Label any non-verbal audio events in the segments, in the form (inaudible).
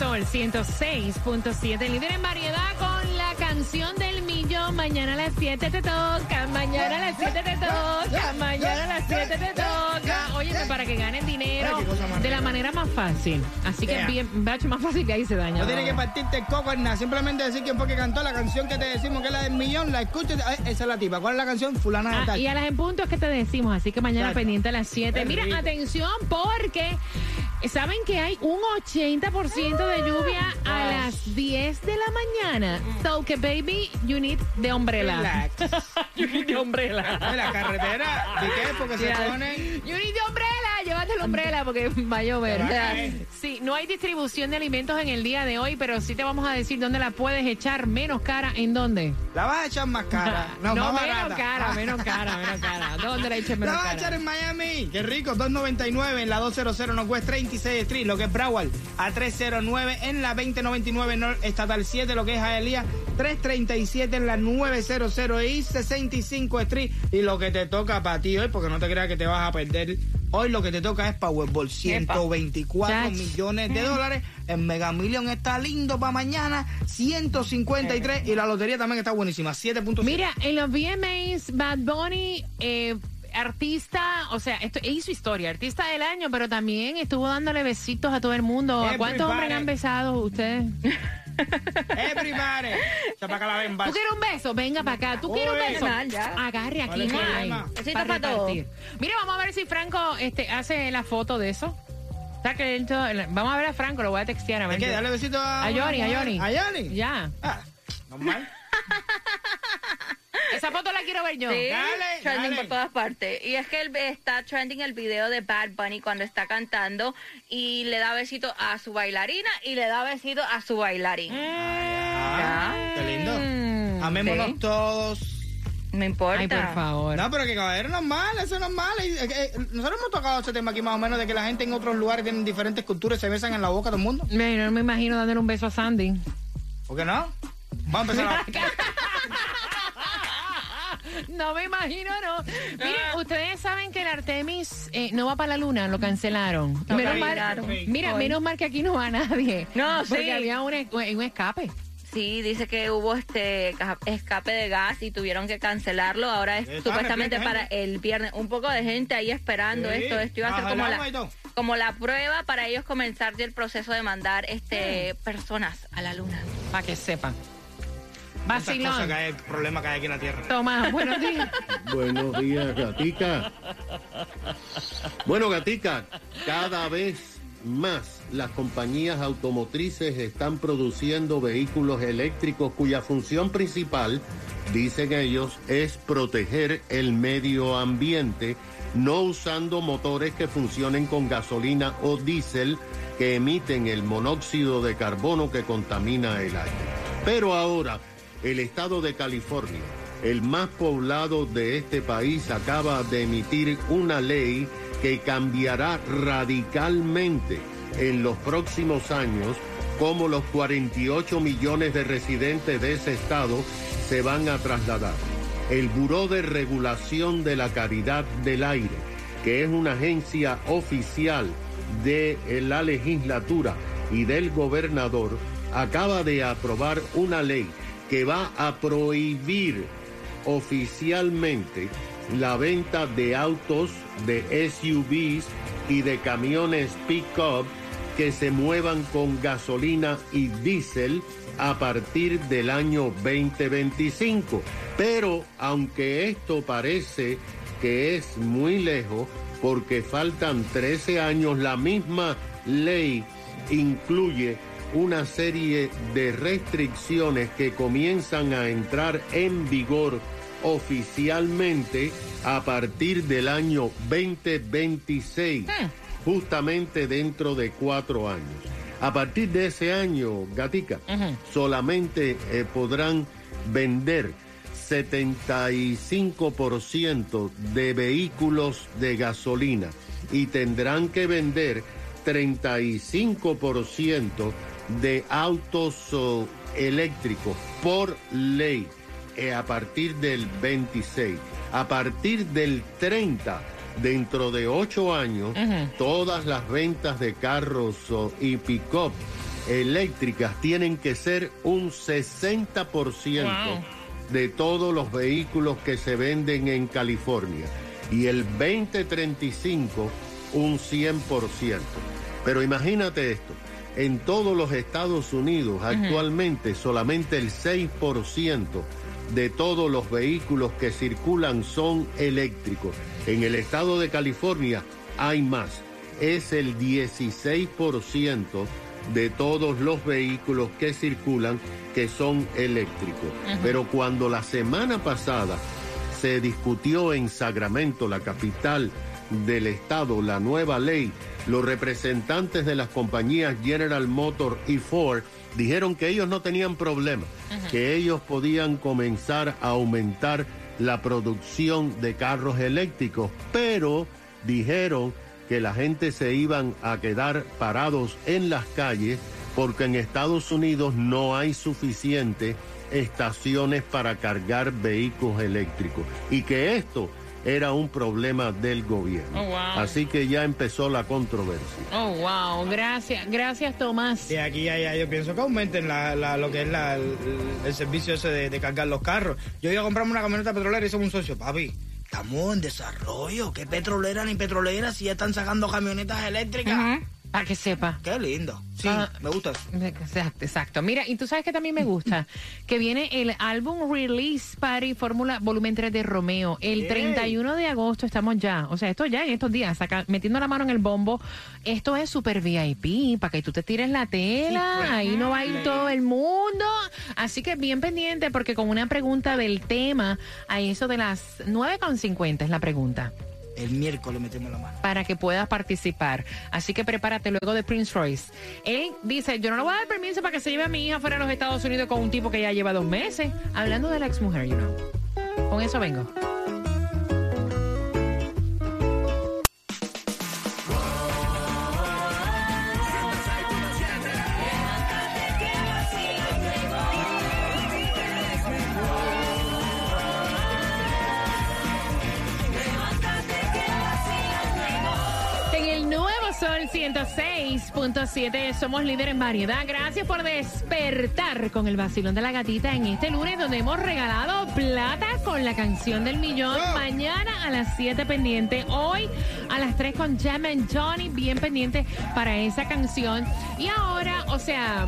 Sol 106.7, líder en variedad con la canción del millón. Mañana a las 7 te toca, mañana a las 7 te toca, mañana a las 7 te toca. Óyeme, para que ganes dinero de la manera más fácil. Así que bien, bacho más fácil que ahí se daña. No tienes que partirte el coco nada. Simplemente decir quién fue que cantó la canción que te decimos que es la del millón. La escuchas. ay, Esa es la tipa. ¿Cuál es la canción? Fulana de Ah, tal. y a las en punto es que te decimos, así que mañana pendiente a las 7. Qué Mira, atención, porque saben que hay un 80% de lluvia a las 10 de la mañana. So que baby, you need the umbrella. Relax. (laughs) you need the umbrella. En la carretera. ¿De qué? Porque se ponen. You need the umbrella, llévate la umbrella porque (laughs) va a llover. Sí, no hay distribución de alimentos en el día de hoy, pero sí te vamos a decir dónde la puedes echar menos cara, ¿en dónde? La vas a echar más cara. (laughs) No, más menos barata. cara, (laughs) menos cara, menos cara. ¿Dónde la eches La menos vas a cara? echar en Miami. Qué rico. 299 en la 200 Northwest 36 Street, lo que es Broward. A 309 en la 2099 North Estatal 7, lo que es Hialeah. 337 en la 900 y 65 Street. Y lo que te toca para ti hoy, porque no te creas que te vas a perder. Hoy lo que te toca es Powerball. 124 Chach. millones de dólares. El Mega Million está lindo para mañana. 153. Y la lotería también está buenísima. 7.5. Mira, en los VMAs, Bad Bunny, eh, artista, o sea, esto hizo historia, artista del año, pero también estuvo dándole besitos a todo el mundo. ¿A cuántos hombres han besado ustedes? (laughs) Everybody. Chapaca la ven, ¿Tú quieres un beso? Venga para acá. ¿Tú quieres un beso? Mal, ya. Agarre ¿Cuál aquí. Besito para para todos. Mira, vamos a ver si Franco este, hace la foto de eso. Está que él todo- Vamos a ver a Franco, lo voy a textear a ver. Dale besito a... A Johnny, a Johnny. ¿A Johnny? Ya. Ah, normal. Esa foto la quiero ver yo. Sí, Dale, trending dale. por todas partes. Y es que él está trending el video de Bad Bunny cuando está cantando y le da besito a su bailarina y le da besito a su bailarín. Ah, qué lindo. Mm, Amémonos sí. todos. No importa. Ay, por favor. No, pero que caballero normal, eso es normal. Y, eh, eh, nosotros hemos tocado ese tema aquí más o menos de que la gente en otros lugares tienen diferentes culturas y se besan en la boca todo el mundo. Me- no me imagino dándole un beso a Sandy. ¿Por qué no? Vamos a empezar (laughs) a... No me imagino, no. (laughs) Miren, ustedes saben que el Artemis eh, no va para la luna, lo cancelaron. Menos mal, mira, menos mal que aquí no va nadie. No, Porque sí. había un, un escape. Sí, dice que hubo este ca- escape de gas y tuvieron que cancelarlo. Ahora es Está supuestamente para el viernes. Un poco de gente ahí esperando Sí, esto. Esto iba a ser como la, como la prueba para ellos comenzar el proceso de mandar este Mm. personas a la luna. Para que sepan. Tantas cosas que Vacilón. hay, problemas que hay aquí en la tierra. Tomás, buenos (laughs) días. Buenos días, Gatica. Bueno, Gatica, cada vez más las compañías automotrices están produciendo vehículos eléctricos cuya función principal, dicen ellos, es proteger el medio ambiente, no usando motores que funcionen con gasolina o diésel que emiten el monóxido de carbono que contamina el aire. Pero ahora, el estado de California, el más poblado de este país, acaba de emitir una ley que cambiará radicalmente en los próximos años cómo los 48 millones de residentes de ese estado se van a trasladar. El Buró de Regulación de la Calidad del Aire, que es una agencia oficial de la legislatura y del gobernador, acaba de aprobar una ley que va a prohibir oficialmente la venta de autos, de SUVs y de camiones pick-up que se muevan con gasolina y diésel a partir del año 2025. Pero aunque esto parece que es muy lejos, porque faltan 13 años, la misma ley incluye una serie de restricciones que comienzan a entrar en vigor oficialmente a partir del año 2026, justamente dentro de cuatro años. A partir de ese año, Gatica, solamente eh, podrán vender 75% de vehículos de gasolina y tendrán que vender 35% de autos oh, eléctricos por ley eh, a partir del 26. A partir del 30, dentro de ocho años, todas las ventas de carros oh, y pick-up eléctricas tienen que ser un 60% Wow. de todos los vehículos que se venden en California. Y el 2035, un 100%. Pero imagínate esto, en todos los Estados Unidos actualmente solamente el 6% de todos los vehículos que circulan son eléctricos. En el estado de California hay más, es el 16% de todos los vehículos que circulan que son eléctricos. Pero cuando la semana pasada se discutió en Sacramento, la capital del estado, la nueva ley, los representantes de las compañías General Motor y Ford dijeron que ellos no tenían problema, que ellos podían comenzar a aumentar la producción de carros eléctricos, pero dijeron que la gente se iban a quedar parados en las calles porque en Estados Unidos no hay suficiente estaciones para cargar vehículos eléctricos y que esto era un problema del gobierno. Oh, wow. Así que ya empezó la controversia. Oh, wow. Gracias, gracias, Tomás. Y aquí ya, ya, yo pienso que aumenten la, la- lo que es la- el, el servicio ese de, de cargar los carros. Yo iba a comprarme una camioneta petrolera y somos un socio. Papi, estamos en desarrollo. ¿Qué petrolera ni petrolera si ya están sacando camionetas eléctricas? Para que sepa. Qué lindo. Sí, Ah. me gusta eso. Exacto, exacto. Mira, y tú sabes que también me gusta (laughs) que viene el álbum Release Party Fórmula Volumen 3 de Romeo. El Ey. 31 de agosto estamos ya, o sea, esto ya en estos días, saca- metiendo la mano en el bombo. Esto es super VIP, para que tú te tires la tela, pues. ahí no va a ir todo el mundo. Así que bien pendiente, porque con una pregunta del tema, a eso de las 9.50 es la pregunta El miércoles metemos la mano. para que puedas participar. Así que prepárate luego de Prince Royce. Él dice, yo no le voy a dar permiso para que se lleve a mi hija fuera de los Estados Unidos con un tipo que ya lleva dos meses. Hablando de la ex mujer, you know. Con eso vengo. Sol 106.7 somos líder en variedad. Gracias por despertar con el vacilón de la gatita en este lunes donde hemos regalado plata con la canción del millón. Mañana a las 7 pendiente. Hoy a las 3 con Jam and Johnny bien pendiente para esa canción. Y ahora, o sea...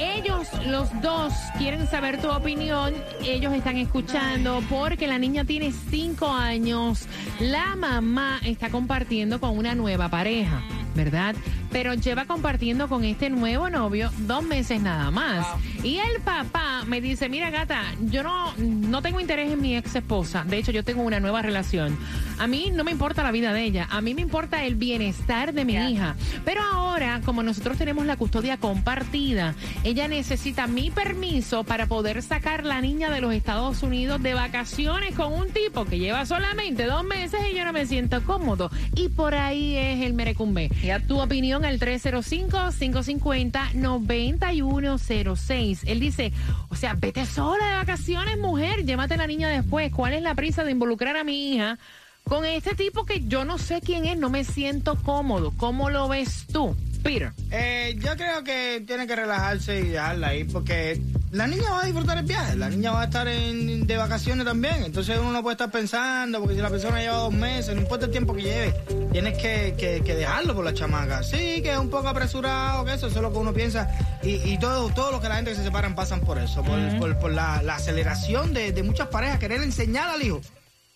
Ellos, los dos, quieren saber tu opinión. Ellos están escuchando porque la niña tiene cinco años. La mamá está compartiendo con una nueva pareja, ¿verdad? Pero lleva compartiendo con este nuevo novio dos meses nada más. Y el papá me dice, mira gata, yo no, no tengo interés en mi ex esposa. De hecho, yo tengo una nueva relación. A mí no me importa la vida de ella. A mí me importa el bienestar de mi hija. Pero ahora, como nosotros tenemos la custodia compartida, ella necesita mi permiso para poder sacar la niña de los Estados Unidos de vacaciones con un tipo que lleva solamente dos meses y yo no me siento cómodo. Y por ahí es el merecumbe. Tu opinión al 305-550-9106. Él dice, o sea, vete sola de vacaciones, mujer, llévate la niña después. ¿Cuál es la prisa de involucrar a mi hija? Con este tipo que yo no sé quién es, no me siento cómodo. ¿Cómo lo ves tú, Peter? Eh, yo creo que tiene que relajarse y dejarla ahí porque la niña va a disfrutar el viaje, la niña va a estar en- de vacaciones también, entonces uno no puede estar pensando porque si la persona lleva dos meses, no importa el tiempo que lleve, tienes que, que- que dejarlo por la chamaca. Sí, que es un poco apresurado, que eso, eso es lo que uno piensa y, y todo, todo lo que la gente que se separan pasan por eso, por, por- por la, la aceleración de, de muchas parejas, querer enseñar al hijo.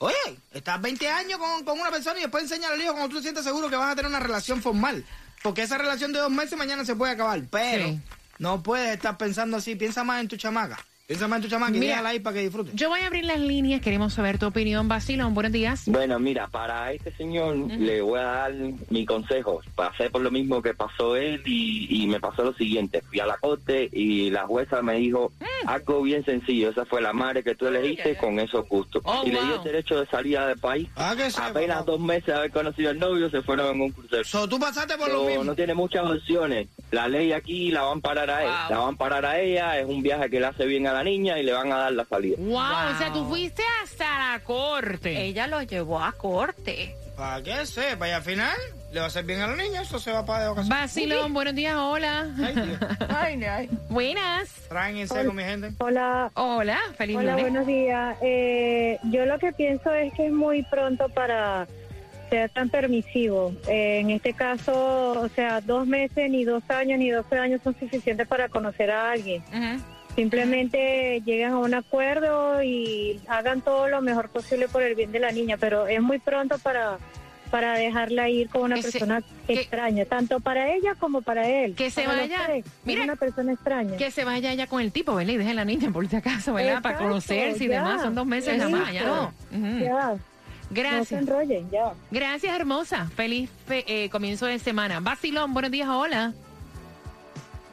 Oye, estás 20 años con, con una persona y después enseñar al hijo cuando tú te sientes seguro que vas a tener una relación formal. Porque esa relación de dos meses mañana se puede acabar. Pero Sí. No puedes estar pensando así. Piensa más en tu chamaca. Más en tu déjala ahí para que disfrute. Yo voy a abrir las líneas, queremos saber tu opinión, Basilón. Buenos días. Bueno, mira, para este señor le voy a dar mi consejo. Pasé por lo mismo que pasó él y, y me pasó lo siguiente. Fui a la corte y la jueza me dijo Mm. algo bien sencillo. Esa fue la madre que tú elegiste con esos gustos. Oh, y le dio el derecho de salir del país. Ah, que sí, Apenas dos meses de haber conocido al novio se fueron en un crucero. So, tú pasaste por lo Pero mismo. no tiene muchas opciones. La ley aquí la van a parar a él. Wow. La van a parar a ella. Es un viaje que le hace bien a la niña y le van a dar la salida. Wow, o sea, tú fuiste hasta la corte. Ella lo llevó a corte. Para que sepa, y al final le va a hacer bien a la niña, eso se va para de ocasión. Basilón, buenos días, hola. Ay, Dios. Ay, ay. Buenas. Traen en seco, mi gente. Hola, Hola, feliz hola, lunes. buenos días. Eh, yo lo que pienso es que es muy pronto para ser tan permisivo. Eh, en este caso, o sea, dos meses, ni dos años, ni doce años son suficientes para conocer a alguien. Ujú. Simplemente lleguen a un acuerdo y hagan todo lo mejor posible por el bien de la niña, pero es muy pronto para para dejarla ir con una Que se- persona que- extraña, tanto para ella como para él. Que se vaya- tres. mira, una persona extraña. Que se vaya ya con el tipo, ¿verdad? Y deje a la niña por si acaso, ¿verdad? Para conocerse y demás. Son dos meses nada más, ya no. Ujú. Ya, no se Gracias. enrollen, ya. Gracias, hermosa. Feliz fe- eh, comienzo de semana. Basilón, buenos días, hola.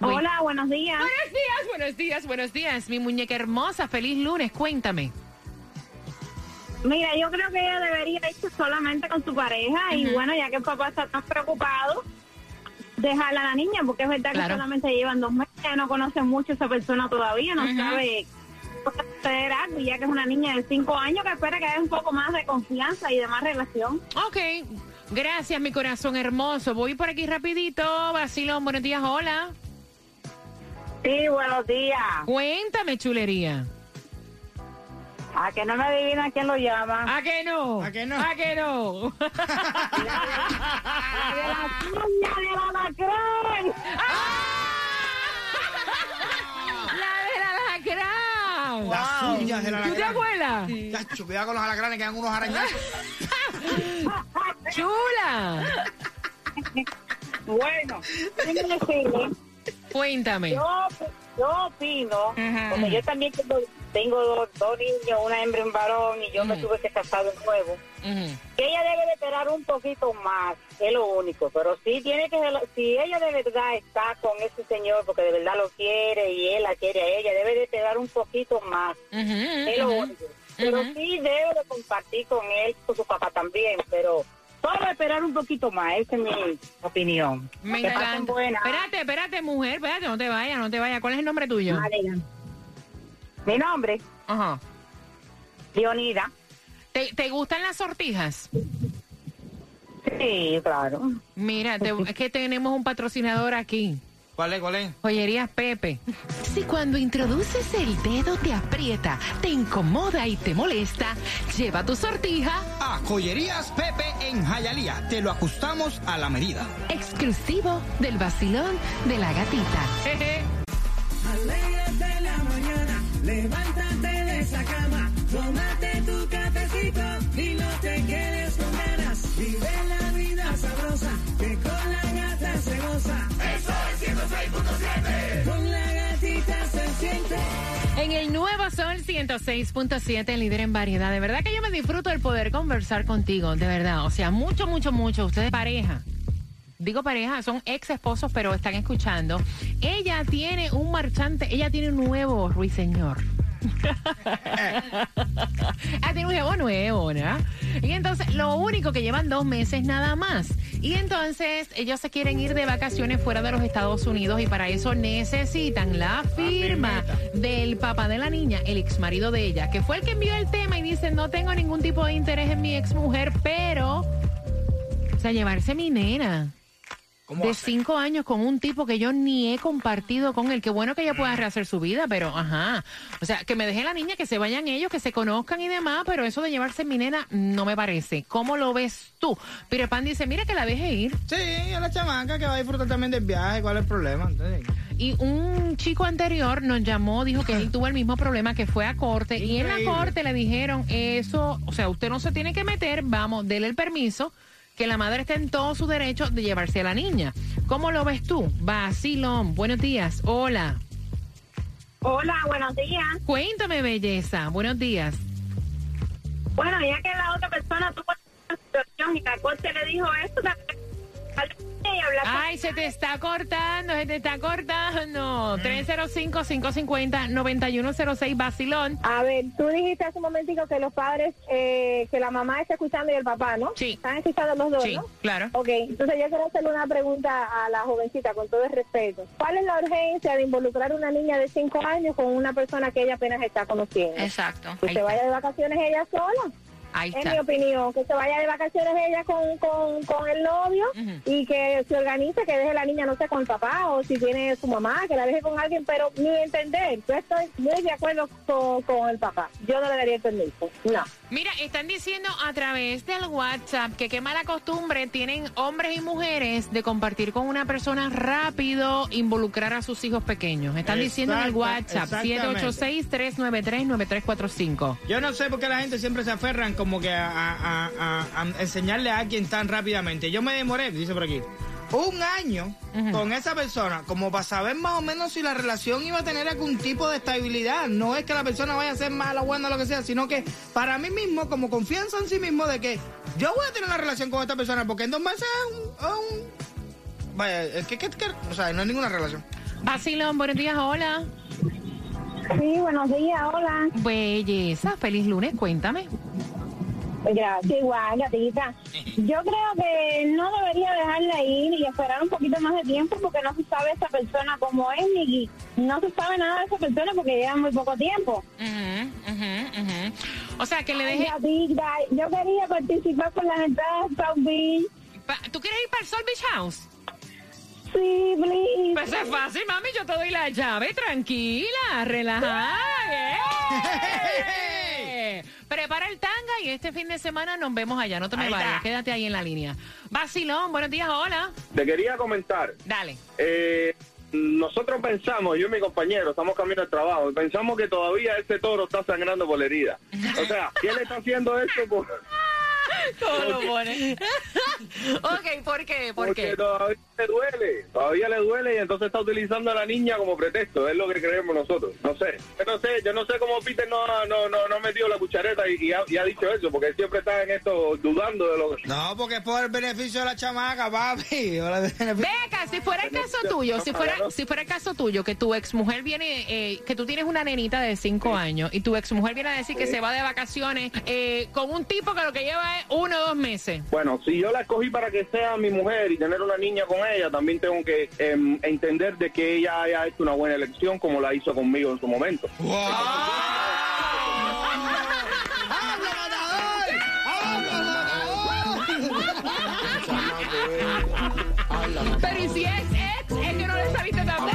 Hola, buenos días. Buenos días, buenos días, buenos días. Mi muñeca hermosa, feliz lunes, cuéntame. Mira, yo creo que ella debería irse solamente con su pareja y bueno, ya que el papá está tan preocupado, dejarla a la niña, porque es verdad Claro. que solamente llevan dos meses, no conoce mucho a esa persona todavía, no Ujú. sabe hacer algo, y ya que es una niña de cinco años que espera que haya un poco más de confianza y de más relación. Ok, gracias, mi corazón hermoso. Voy por aquí rapidito. Basilón, buenos días, hola. Sí, buenos días. Cuéntame, chulería. A que no me adivina quién lo llama. ¿A que no? ¿A que no? ¿A que no? ¡La de la cuña de la lacrón! ¡La de la lacrán! Las uñas de la ¿Tú te alacrán. acuerdas? Chacho, cuidado con los alacranes que dan unos arañazos. (laughs) ¡Chula! (laughs) Bueno, déjeme decirle Cuéntame. Yo, yo opino, porque yo también tengo, tengo dos, dos niños, una hembra y un varón, y yo me tuve que casar de nuevo. Que ella debe de esperar un poquito más, es lo único, pero sí tiene que, si ella de verdad está con ese señor, porque de verdad lo quiere y él la quiere a ella, debe de esperar un poquito más, es lo único. Pero sí debe de compartir con él, con su papá también, pero solo esperar un poquito más, esa es mi opinión. Me Que pasen encanta. buenas. Espérate, espérate, mujer, espérate, no te vayas, no te vayas. ¿Cuál es el nombre tuyo? Vale. Mi nombre, Ajá. Leonida. ¿Te, te gustan las sortijas? Sí, claro. Mira, te- es que tenemos un patrocinador aquí. ¿Cuál es, cuál es? Joyerías Pepe. Si cuando introduces el dedo te aprieta, te incomoda y te molesta, lleva tu sortija Ah, Joyerías Pepe en Jayalía. Te lo ajustamos a la medida. exclusivo del vacilón de la gatita. Alégrate la mañana, levántate de esa cama, 106.7, líder en variedad. De verdad que yo me disfruto el poder conversar contigo, de verdad. O sea, mucho, mucho, mucho. Ustedes pareja. Digo pareja, son ex esposos, pero están escuchando. Ella tiene un marchante, ella tiene un nuevo ruiseñor. Ah, tiene un nuevo nuevo, ¿no? Y entonces, lo único que llevan dos meses nada más. Y entonces, ellos se quieren ir de vacaciones fuera de los Estados Unidos y para eso necesitan la firma del papá de la niña, el ex marido de ella, que fue el que envió el tema y dice, no tengo ningún tipo de interés en mi ex mujer, pero, o sea, llevarse mi nena ¿Cómo de cinco años con un tipo que yo ni he compartido con él. Qué bueno que ella pueda rehacer su vida, pero ajá. O sea, que me deje la niña, que se vayan ellos, que se conozcan y demás, pero eso de llevarse mi nena no me parece. ¿Cómo lo ves tú? Peter Pan dice, mira que la deje ir. Sí, a la chamaca que va a disfrutar también del viaje. ¿Cuál es el problema? Entonces, Y un chico anterior nos llamó, dijo que él (laughs) tuvo el mismo problema, que fue a corte. Y en la corte le dijeron, eso, o sea, usted no se tiene que meter, vamos, dele el permiso, que la madre está en todo su derecho de llevarse a la niña. ¿Cómo lo ves tú? Vacilón, buenos días, hola. Hola, buenos días. Cuéntame, belleza. Buenos días. Bueno, ya que la otra persona tuvo una situación y la corte le dijo esto, con- Ay, se te está cortando, se te está cortando. 305-550-9106, Basilón. A ver, tú dijiste hace un momentico que los padres, eh, que la mamá está escuchando y el papá, ¿no? Sí. Están escuchando los dos, Sí, ¿no? claro. Ok, entonces yo quiero hacerle una pregunta a la jovencita con todo el respeto. ¿Cuál es la urgencia de involucrar a una niña de 5 años con una persona que ella apenas está conociendo? Exacto. Que se vaya de vacaciones ella sola. Ahí está. mi opinión, que se vaya de vacaciones ella con, con, con el novio y que se organice, que deje la niña, no sé, con el papá o si tiene su mamá, que la deje con alguien, pero ni entender. Yo estoy muy de acuerdo con, con el papá. Yo no le daría el permiso. No. Mira, están diciendo a través del WhatsApp que qué mala costumbre tienen hombres y mujeres de compartir con una persona rápido, involucrar a sus hijos pequeños. Están diciendo en el WhatsApp exactamente. 786-393-9345. Yo no sé por qué la gente siempre se aferran como que a, a- a- a enseñarle a alguien tan rápidamente. Yo me demoré, dice por aquí, un año con esa persona como para saber más o menos si la relación iba a tener algún tipo de estabilidad. No es que la persona vaya a ser mala, buena, lo que sea, sino que para mí mismo, como confianza en sí mismo de que yo voy a tener una relación con esta persona porque en dos meses es un... vaya, es que, que- que- o sea, no es ninguna relación. Basilón, buenos días, hola. Sí, buenos días, hola. Belleza, feliz lunes, cuéntame. Gracias, igual, gatita. Yo creo que no debería dejarla ir y esperar un poquito más de tiempo porque no se sabe esa persona cómo es ni no se sabe nada de esa persona porque lleva muy poco tiempo. O sea, que le Ay, deje... gatita, yo quería participar con las entradas de South Beach. ¿Tú quieres ir para el Sol Beach House? Sí, please. Pues es fácil, mami, yo te doy la llave, tranquila, relajada. Prepara el tanga y este fin de semana nos vemos allá, no te me vayas, quédate ahí en la línea. Basilón, buenos días, hola. Te quería comentar, Dale. eh, nosotros pensamos, yo y mi compañero, estamos camino al trabajo, y pensamos que todavía ese toro está sangrando por la herida. O sea, ¿quién le está haciendo esto? Por- ¿Cómo lo pones? (laughs) ok, ¿por qué? ¿Por porque qué? todavía le duele, todavía le duele y entonces está utilizando a la niña como pretexto, es lo que creemos nosotros. No sé, yo no sé, yo no sé cómo Peter no, ha- no, no, no ha metido la cuchareta y, y ha, y ha dicho eso, porque él siempre está en esto dudando de lo que... No, porque es por el beneficio de la chamaca, papi. (laughs) Beneficio- acá, si fuera el caso tuyo, si fuera, si fuera el caso tuyo, que tu exmujer viene, eh, que tú tienes una nenita de 5 años y tu exmujer viene a decir que se va de vacaciones eh, con un tipo que lo que lleva es uno o dos meses. Bueno, si yo la escogí para que sea mi mujer y tener una niña con ella, también tengo que em, entender de que ella haya hecho una buena elección como la hizo conmigo en su momento. ¡Habla, Pero y si es ex, es que no le saliste tan.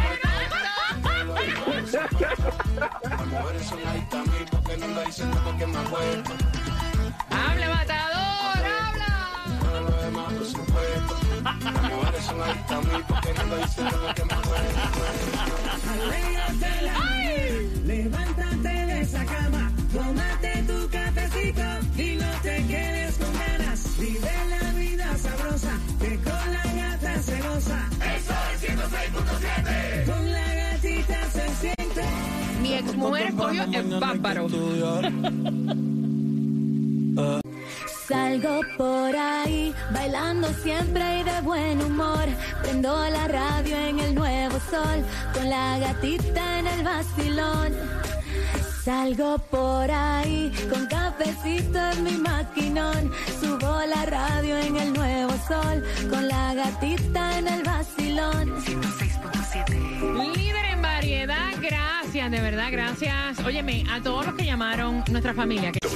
Habla, matador, Levántate de esa cama, tómate tu cafecito y no te quedes con ganas. Vive la vida sabrosa, que con la gata se goza. Eso es 106.7. Con la gatita se siente. Mi exmujer escogió el bárbaro. Salgo por ahí, bailando siempre y de buen humor. Prendo la radio en el nuevo sol, con la gatita en el vacilón. Salgo por ahí, con cafecito en mi maquinón. Subo la radio en el nuevo sol, con la gatita en el vacilón. Líder en variedad, gracias, de verdad, gracias. Óyeme, a todos los que llamaron, nuestra familia. que-